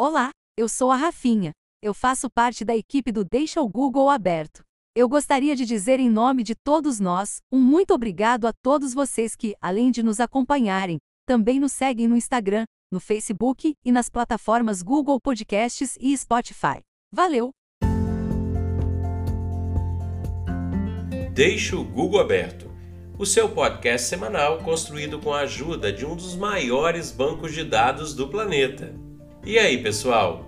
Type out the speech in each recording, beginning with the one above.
Olá, eu sou a Rafinha. Eu faço parte da equipe do Deixa o Google Aberto. Eu gostaria de dizer em nome de todos nós, um muito obrigado a todos vocês que, além de nos acompanharem, também nos seguem no Instagram, no Facebook e nas plataformas Google Podcasts e Spotify. Valeu! Deixa o Google Aberto, o seu podcast semanal construído com a ajuda de um dos maiores bancos de dados do planeta. E aí, pessoal?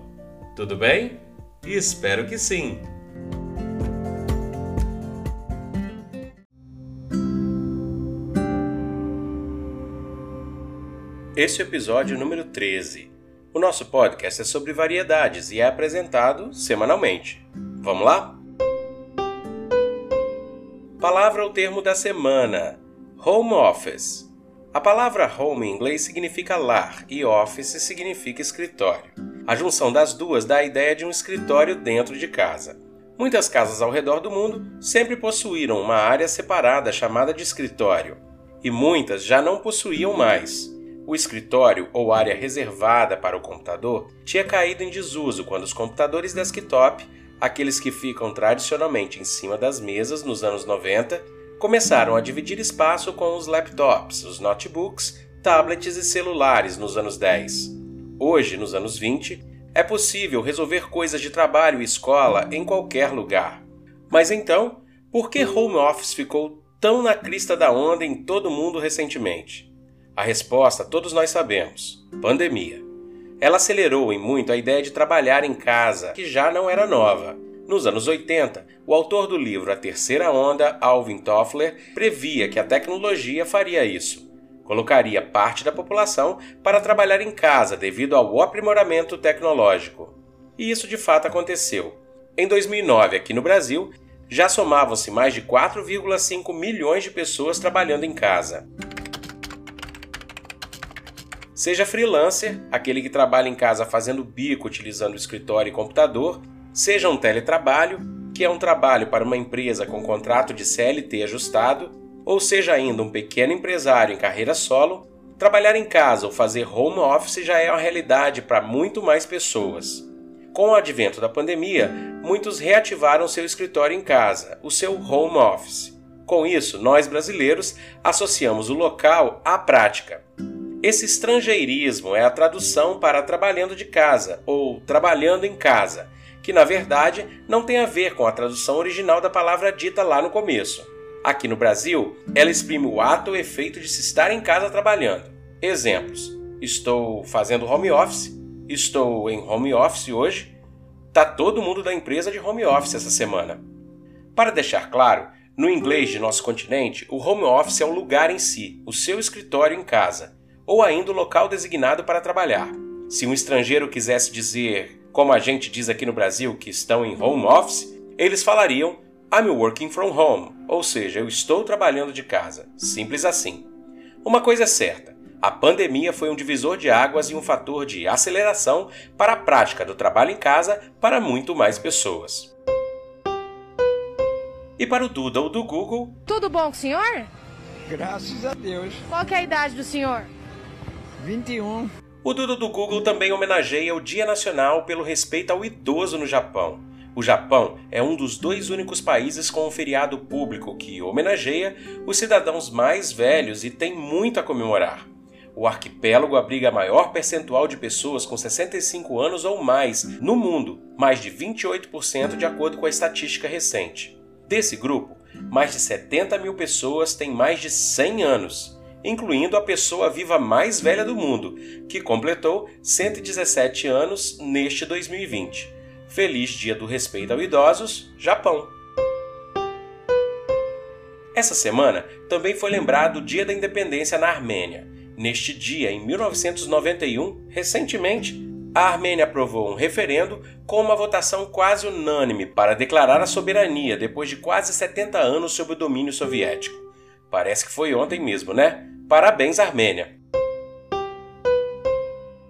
Tudo bem? Espero que sim! Este é o episódio número 13. O nosso podcast é sobre variedades e é apresentado semanalmente. Vamos lá? Palavra ou termo da semana: Home Office. A palavra home em inglês significa lar e office significa escritório. A junção das duas dá a ideia de um escritório dentro de casa. Muitas casas ao redor do mundo sempre possuíram uma área separada chamada de escritório, e muitas já não possuíam mais. O escritório, ou área reservada para o computador, tinha caído em desuso quando os computadores desktop, aqueles que ficam tradicionalmente em cima das mesas nos anos 90, começaram a dividir espaço com os laptops, os notebooks, tablets e celulares nos anos 10. Hoje, nos anos 20, é possível resolver coisas de trabalho e escola em qualquer lugar. Mas então, por que home office ficou tão na crista da onda em todo mundo recentemente? A resposta todos nós sabemos: pandemia. Ela acelerou em muito a ideia de trabalhar em casa, que já não era nova nos anos 80, o autor do livro A Terceira Onda, Alvin Toffler, previa que a tecnologia faria isso. Colocaria parte da população para trabalhar em casa devido ao aprimoramento tecnológico. E isso de fato aconteceu. Em 2009, aqui no Brasil, já somavam-se mais de 4,5 milhões de pessoas trabalhando em casa. Seja freelancer, aquele que trabalha em casa fazendo bico utilizando escritório e computador, seja um teletrabalho, que é um trabalho para uma empresa com contrato de CLT ajustado, ou seja ainda um pequeno empresário em carreira solo, trabalhar em casa ou fazer home office já é uma realidade para muito mais pessoas. Com o advento da pandemia, muitos reativaram seu escritório em casa, o seu home office. Com isso, nós brasileiros associamos o local à prática. Esse estrangeirismo é a tradução para trabalhando de casa ou trabalhando em casa que na verdade não tem a ver com a tradução original da palavra dita lá no começo. Aqui no Brasil, ela exprime o ato ou efeito de se estar em casa trabalhando. Exemplos: estou fazendo home office, estou em home office hoje, tá todo mundo da empresa de home office essa semana. Para deixar claro, no inglês de nosso continente, o home office é o lugar em si, o seu escritório em casa, ou ainda o local designado para trabalhar. Se um estrangeiro quisesse dizer como a gente diz aqui no Brasil que estão em home office, eles falariam I'm working from home, ou seja, eu estou trabalhando de casa. Simples assim. Uma coisa é certa: a pandemia foi um divisor de águas e um fator de aceleração para a prática do trabalho em casa para muito mais pessoas. E para o Doodle do Google. Tudo bom com o senhor? Graças a Deus. Qual é a idade do senhor? 21. O Dudu do Google também homenageia o Dia Nacional pelo respeito ao idoso no Japão. O Japão é um dos dois únicos países com um feriado público que homenageia os cidadãos mais velhos e tem muito a comemorar. O arquipélago abriga a maior percentual de pessoas com 65 anos ou mais no mundo, mais de 28% de acordo com a estatística recente. Desse grupo, mais de 70 mil pessoas têm mais de 100 anos incluindo a pessoa viva mais velha do mundo, que completou 117 anos neste 2020. Feliz Dia do Respeito aos Idosos, Japão! Essa semana também foi lembrado o Dia da Independência na Armênia. Neste dia, em 1991, recentemente, a Armênia aprovou um referendo com uma votação quase unânime para declarar a soberania depois de quase 70 anos sob o domínio soviético. Parece que foi ontem mesmo, né? Parabéns, Armênia!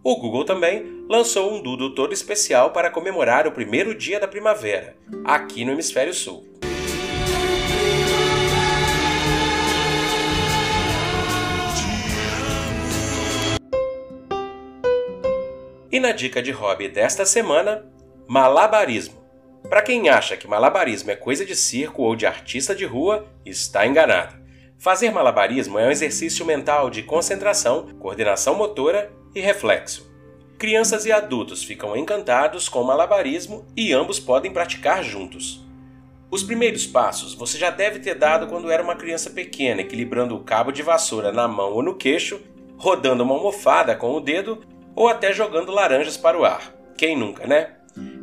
O Google também lançou um Doodle todo especial para comemorar o primeiro dia da primavera, aqui no Hemisfério Sul. E na dica de hobby desta semana, malabarismo. Para quem acha que malabarismo é coisa de circo ou de artista de rua, está enganado. Fazer malabarismo é um exercício mental de concentração, coordenação motora e reflexo. Crianças e adultos ficam encantados com malabarismo e ambos podem praticar juntos. Os primeiros passos você já deve ter dado quando era uma criança pequena, equilibrando o cabo de vassoura na mão ou no queixo, rodando uma almofada com o dedo ou até jogando laranjas para o ar. Quem nunca, né?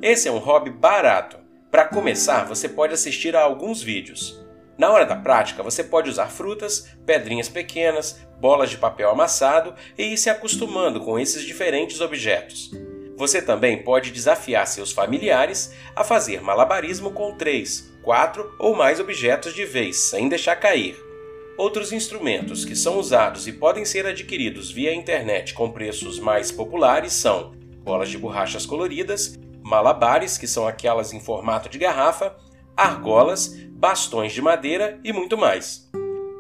Esse é um hobby barato. Para começar, você pode assistir a alguns vídeos. Na hora da prática, você pode usar frutas, pedrinhas pequenas, bolas de papel amassado e ir se acostumando com esses diferentes objetos. Você também pode desafiar seus familiares a fazer malabarismo com três, quatro ou mais objetos de vez, sem deixar cair. Outros instrumentos que são usados e podem ser adquiridos via internet com preços mais populares são bolas de borrachas coloridas, malabares, que são aquelas em formato de garrafa, argolas, bastões de madeira e muito mais.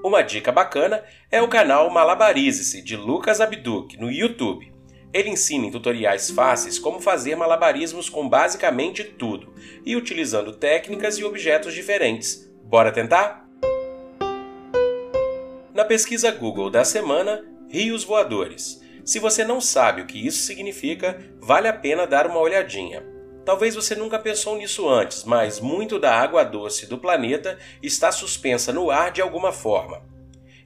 Uma dica bacana é o canal Malabarize-se de Lucas Abduc no YouTube. Ele ensina em tutoriais fáceis como fazer malabarismos com basicamente tudo e utilizando técnicas e objetos diferentes. Bora tentar? Na pesquisa Google da semana, Rios Voadores. Se você não sabe o que isso significa, vale a pena dar uma olhadinha. Talvez você nunca pensou nisso antes, mas muito da água doce do planeta está suspensa no ar de alguma forma.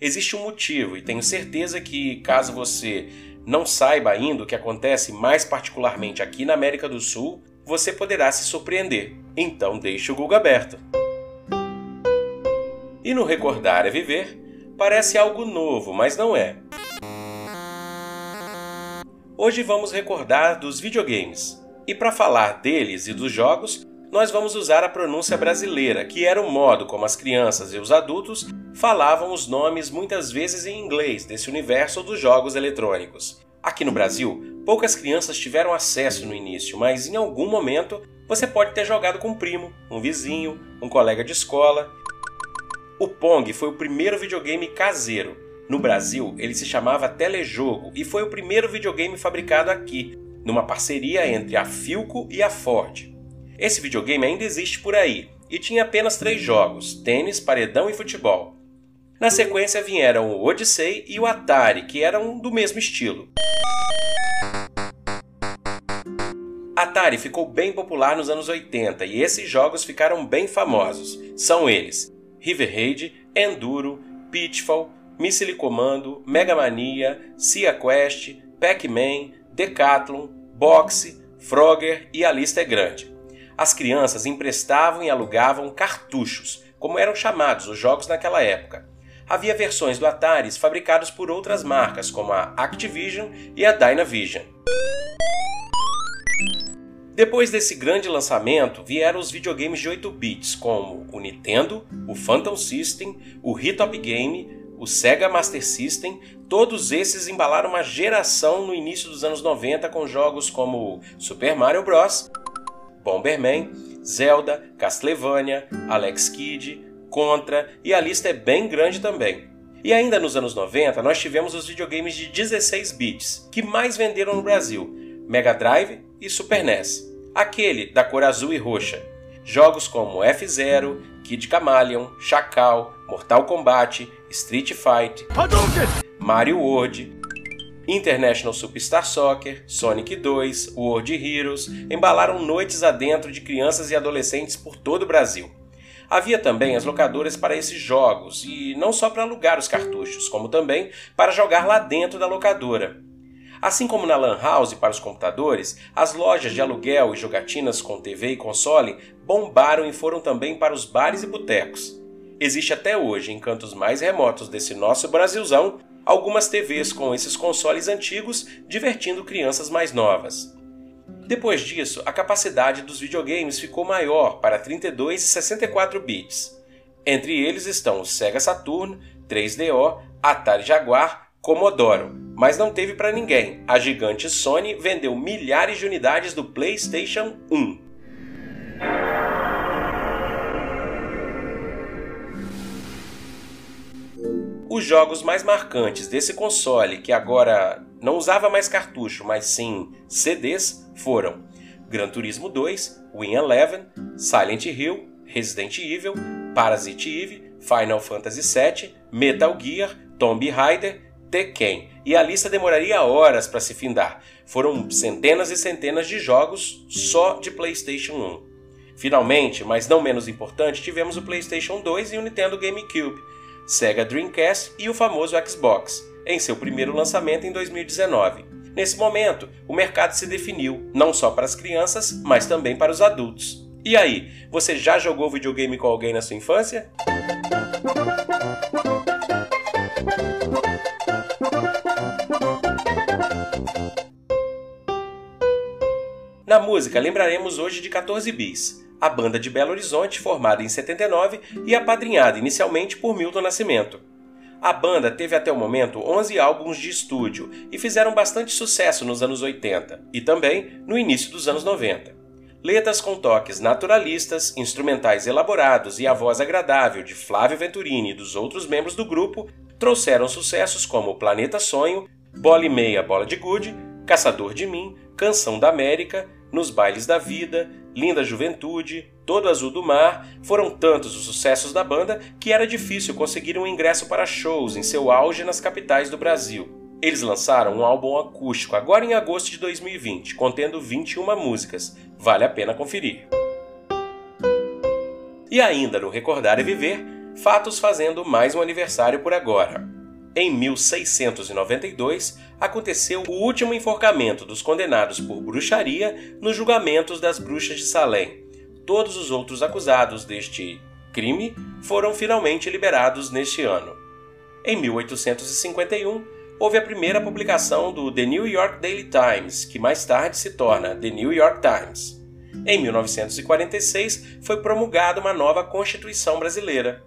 Existe um motivo, e tenho certeza que, caso você não saiba ainda o que acontece mais particularmente aqui na América do Sul, você poderá se surpreender. Então deixe o Google aberto. E no Recordar é Viver, parece algo novo, mas não é. Hoje vamos recordar dos videogames. E para falar deles e dos jogos, nós vamos usar a pronúncia brasileira, que era o modo como as crianças e os adultos falavam os nomes muitas vezes em inglês desse universo dos jogos eletrônicos. Aqui no Brasil, poucas crianças tiveram acesso no início, mas em algum momento você pode ter jogado com um primo, um vizinho, um colega de escola. O Pong foi o primeiro videogame caseiro. No Brasil, ele se chamava Telejogo e foi o primeiro videogame fabricado aqui, numa parceria entre a Filco e a Ford. Esse videogame ainda existe por aí e tinha apenas três jogos: tênis, paredão e futebol. Na sequência vieram o Odyssey e o Atari, que eram do mesmo estilo. Atari ficou bem popular nos anos 80 e esses jogos ficaram bem famosos. São eles: River Raid, Enduro, Pitfall, Missile Commando, Mega Mania, Sia Quest, Pac-Man, Decathlon, Boxe, Frogger e a lista é grande. As crianças emprestavam e alugavam cartuchos, como eram chamados os jogos naquela época. Havia versões do Atari fabricados por outras marcas, como a Activision e a Dynavision. Depois desse grande lançamento, vieram os videogames de 8 bits, como o Nintendo, o Phantom System, o Hitop Game, o Sega Master System, todos esses embalaram uma geração no início dos anos 90 com jogos como Super Mario Bros., Bomberman, Zelda, Castlevania, Alex Kidd, Contra e a lista é bem grande também. E ainda nos anos 90 nós tivemos os videogames de 16 bits, que mais venderam no Brasil, Mega Drive e Super NES, aquele da cor azul e roxa. Jogos como F-Zero, Kid Chameleon, Chacal, Mortal Kombat, Street Fighter, Mario World, International Superstar Soccer, Sonic 2, World Heroes embalaram noites adentro de crianças e adolescentes por todo o Brasil. Havia também as locadoras para esses jogos, e não só para alugar os cartuchos, como também para jogar lá dentro da locadora. Assim como na Lan House para os computadores, as lojas de aluguel e jogatinas com TV e console bombaram e foram também para os bares e botecos existe até hoje, em cantos mais remotos desse nosso Brasilzão, algumas TVs com esses consoles antigos divertindo crianças mais novas. Depois disso, a capacidade dos videogames ficou maior para 32 e 64 bits. Entre eles estão o Sega Saturn, 3DO, Atari Jaguar, Commodore, mas não teve para ninguém. A gigante Sony vendeu milhares de unidades do PlayStation 1. Os jogos mais marcantes desse console, que agora não usava mais cartucho, mas sim CDs, foram Gran Turismo 2, Win Eleven, Silent Hill, Resident Evil, Parasite Eve, Final Fantasy VII, Metal Gear, Tomb Raider, Tekken. E a lista demoraria horas para se findar. Foram centenas e centenas de jogos só de PlayStation 1. Finalmente, mas não menos importante, tivemos o PlayStation 2 e o Nintendo GameCube, Sega Dreamcast e o famoso Xbox, em seu primeiro lançamento em 2019. Nesse momento, o mercado se definiu, não só para as crianças, mas também para os adultos. E aí, você já jogou videogame com alguém na sua infância? Na música, lembraremos hoje de 14 Bis, a banda de Belo Horizonte formada em 79 e apadrinhada inicialmente por Milton Nascimento. A banda teve até o momento 11 álbuns de estúdio e fizeram bastante sucesso nos anos 80 e também no início dos anos 90. Letras com toques naturalistas, instrumentais elaborados e a voz agradável de Flávio Venturini e dos outros membros do grupo trouxeram sucessos como Planeta Sonho, Bola e Meia Bola de Gude, Caçador de Mim, Canção da América, Nos Bailes da Vida, Linda Juventude, Todo Azul do Mar, foram tantos os sucessos da banda que era difícil conseguir um ingresso para shows em seu auge nas capitais do Brasil. Eles lançaram um álbum acústico agora em agosto de 2020, contendo 21 músicas. Vale a pena conferir. E ainda no Recordar e Viver, fatos fazendo mais um aniversário por agora. Em 1692, aconteceu o último enforcamento dos condenados por bruxaria nos julgamentos das bruxas de Salem. Todos os outros acusados deste crime foram finalmente liberados neste ano. Em 1851, houve a primeira publicação do The New York Daily Times, que mais tarde se torna The New York Times. Em 1946, foi promulgada uma nova Constituição brasileira.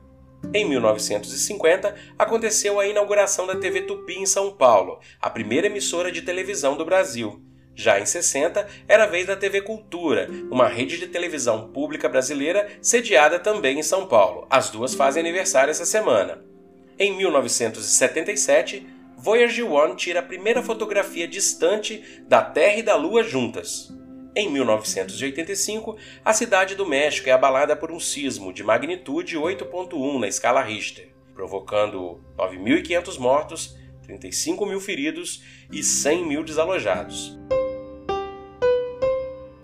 Em 1950, aconteceu a inauguração da TV Tupi em São Paulo, a primeira emissora de televisão do Brasil. Já em 60, era a vez da TV Cultura, uma rede de televisão pública brasileira sediada também em São Paulo. As duas fazem aniversário essa semana. Em 1977, Voyager 1 tira a primeira fotografia distante da Terra e da Lua juntas. Em 1985, a cidade do México é abalada por um sismo de magnitude 8.1 na escala Richter, provocando 9.500 mortos, 35 mil feridos e 100 mil desalojados.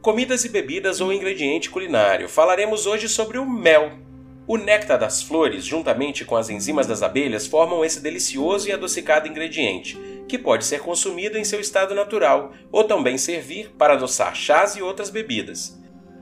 Comidas e bebidas ou ingrediente culinário. Falaremos hoje sobre o mel. O néctar das flores, juntamente com as enzimas das abelhas, formam esse delicioso e adocicado ingrediente, que pode ser consumido em seu estado natural ou também servir para adoçar chás e outras bebidas.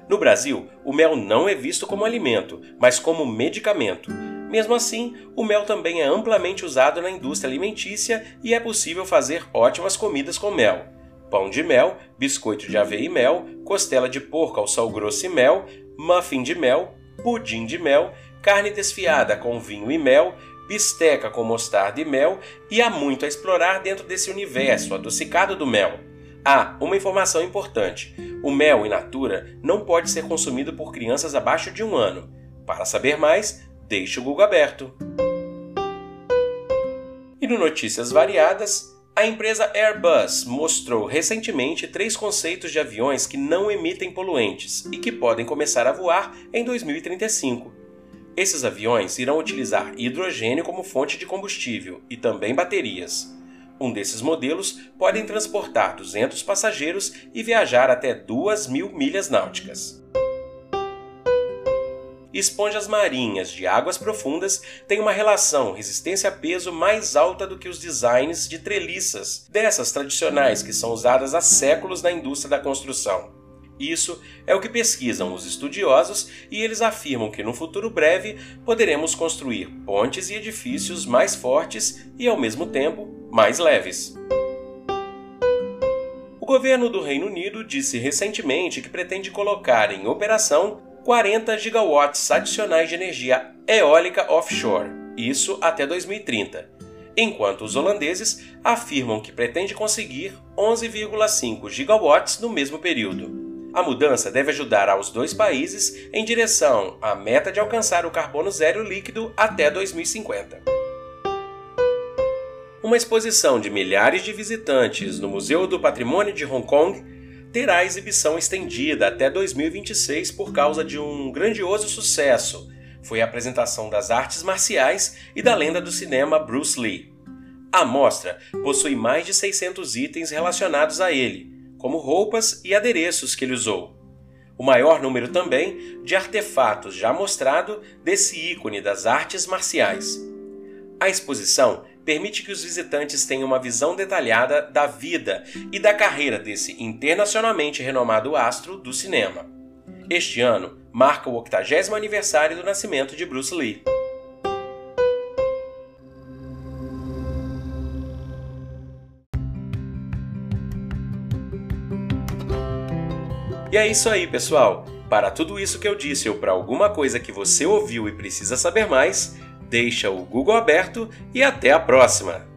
No Brasil, o mel não é visto como alimento, mas como medicamento. Mesmo assim, o mel também é amplamente usado na indústria alimentícia e é possível fazer ótimas comidas com mel. Pão de mel, biscoito de aveia e mel, costela de porco ao sal grosso e mel, muffin de mel, pudim de mel, carne desfiada com vinho e mel, bisteca com mostarda e mel, e há muito a explorar dentro desse universo adocicado do mel. Ah, uma informação importante: o mel in natura não pode ser consumido por crianças abaixo de um ano. Para saber mais, deixe o Google aberto. E no Notícias Variadas, a empresa Airbus mostrou recentemente três conceitos de aviões que não emitem poluentes e que podem começar a voar em 2035. Esses aviões irão utilizar hidrogênio como fonte de combustível e também baterias. Um desses modelos podem transportar 200 passageiros e viajar até 2.000 milhas náuticas. Esponjas marinhas de águas profundas têm uma relação resistência-peso mais alta do que os designs de treliças, dessas tradicionais que são usadas há séculos na indústria da construção. Isso é o que pesquisam os estudiosos e eles afirmam que no futuro breve poderemos construir pontes e edifícios mais fortes e, ao mesmo tempo, mais leves. O governo do Reino Unido disse recentemente que pretende colocar em operação 40 gigawatts adicionais de energia eólica offshore, isso até 2030, enquanto os holandeses afirmam que pretende conseguir 11,5 gigawatts no mesmo período. A mudança deve ajudar aos dois países em direção à meta de alcançar o carbono zero líquido até 2050. Uma exposição de milhares de visitantes no Museu do Patrimônio de Hong Kong terá exibição estendida até 2026 por causa de um grandioso sucesso. Foi a apresentação das artes marciais e da lenda do cinema Bruce Lee. A mostra possui mais de 600 itens relacionados a ele, como roupas e adereços que ele usou. O maior número também de artefatos já mostrado desse ícone das artes marciais. A exposição permite que os visitantes tenham uma visão detalhada da vida e da carreira desse internacionalmente renomado astro do cinema. Este ano marca o 80 aniversário do nascimento de Bruce Lee. É isso aí, pessoal. Para tudo isso que eu disse ou para alguma coisa que você ouviu e precisa saber mais, deixa o Google aberto e até a próxima!